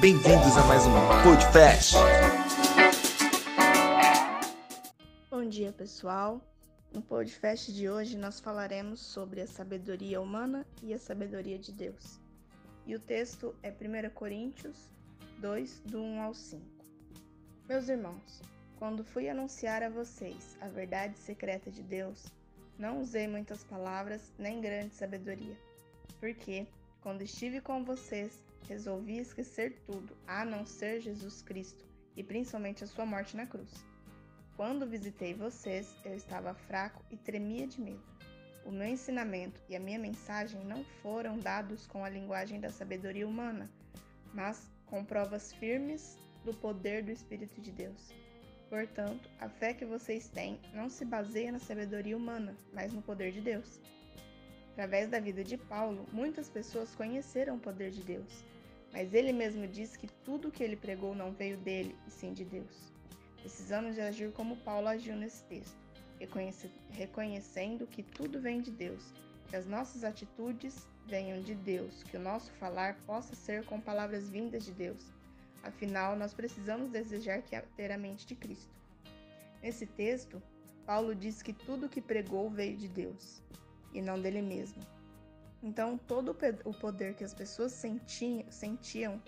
Bem-vindos a mais um Podcast. Bom dia, pessoal. No podcast de hoje nós falaremos sobre a sabedoria humana e a sabedoria de Deus. E o texto é 1 Coríntios 2, do 1 ao 5. Meus irmãos, quando fui anunciar a vocês a verdade secreta de Deus, não usei muitas palavras nem grande sabedoria, porque, quando estive com vocês, resolvi esquecer tudo, a não ser Jesus Cristo e principalmente a sua morte na cruz. Quando visitei vocês, eu estava fraco e tremia de medo. O meu ensinamento e a minha mensagem não foram dados com a linguagem da sabedoria humana, mas com provas firmes do poder do Espírito de Deus. Portanto, a fé que vocês têm não se baseia na sabedoria humana, mas no poder de Deus. Através da vida de Paulo, muitas pessoas conheceram o poder de Deus, mas ele mesmo diz que tudo o que ele pregou não veio dele, e sim de Deus. Precisamos de agir como Paulo agiu nesse texto, reconhecendo que tudo vem de Deus, que as nossas atitudes venham de Deus, que o nosso falar possa ser com palavras vindas de Deus Afinal, nós precisamos desejar ter a mente de Cristo. Nesse texto, Paulo diz que tudo o que pregou veio de Deus e não dele mesmo. Então, todo o poder que as pessoas sentiam, sentiam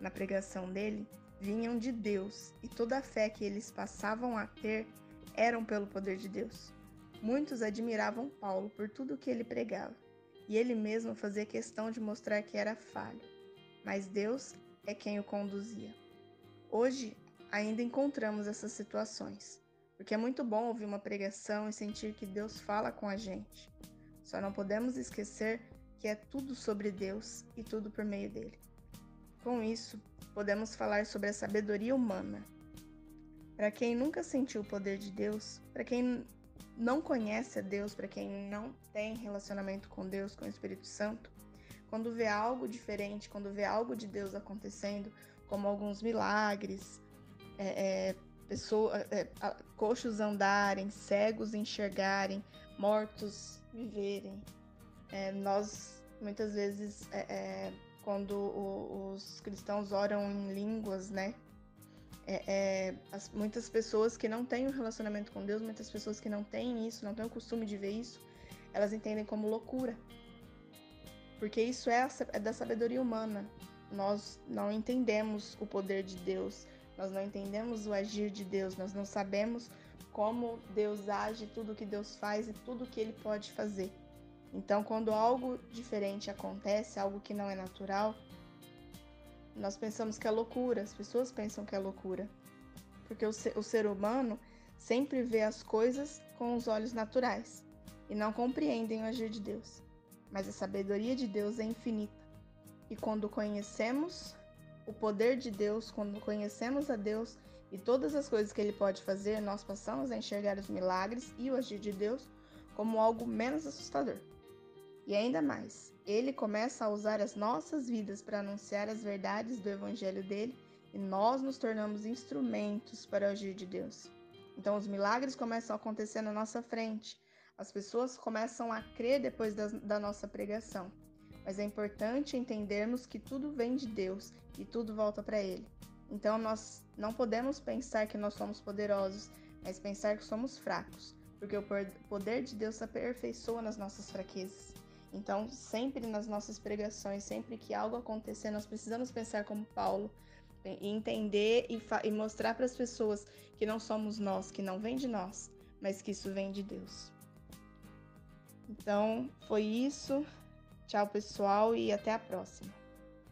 na pregação dele vinham de Deus e toda a fé que eles passavam a ter eram pelo poder de Deus. Muitos admiravam Paulo por tudo o que ele pregava e ele mesmo fazia questão de mostrar que era falho. Mas Deus é quem o conduzia. Hoje ainda encontramos essas situações, porque é muito bom ouvir uma pregação e sentir que Deus fala com a gente. Só não podemos esquecer que é tudo sobre Deus e tudo por meio dele. Com isso, podemos falar sobre a sabedoria humana. Para quem nunca sentiu o poder de Deus, para quem não conhece a Deus, para quem não tem relacionamento com Deus, com o Espírito Santo, quando vê algo diferente, quando vê algo de Deus acontecendo, como alguns milagres, é, é, pessoa, é, coxos andarem, cegos enxergarem, mortos viverem. É, nós, muitas vezes, é, é, quando o, os cristãos oram em línguas, né? As, muitas pessoas que não têm um relacionamento com Deus, muitas pessoas que não têm isso, não têm o costume de ver isso, elas entendem como loucura porque isso é, é da sabedoria humana. Nós não entendemos o poder de Deus, nós não entendemos o agir de Deus, nós não sabemos como Deus age, tudo que Deus faz e tudo que ele pode fazer. Então, quando algo diferente acontece, algo que não é natural, nós pensamos que é loucura, as pessoas pensam que é loucura. Porque o ser, o ser humano sempre vê as coisas com os olhos naturais e não compreendem o agir de Deus mas a sabedoria de Deus é infinita. E quando conhecemos o poder de Deus, quando conhecemos a Deus e todas as coisas que Ele pode fazer, nós passamos a enxergar os milagres e o agir de Deus como algo menos assustador. E ainda mais, Ele começa a usar as nossas vidas para anunciar as verdades do Evangelho dele e nós nos tornamos instrumentos para o agir de Deus. Então, os milagres começam a acontecer na nossa frente as pessoas começam a crer depois da, da nossa pregação. Mas é importante entendermos que tudo vem de Deus e tudo volta para Ele. Então nós não podemos pensar que nós somos poderosos, mas pensar que somos fracos, porque o poder de Deus se aperfeiçoa nas nossas fraquezas. Então, sempre nas nossas pregações, sempre que algo acontecer, nós precisamos pensar como Paulo e entender e, e mostrar para as pessoas que não somos nós, que não vem de nós, mas que isso vem de Deus. Então, foi isso. Tchau, pessoal, e até a próxima.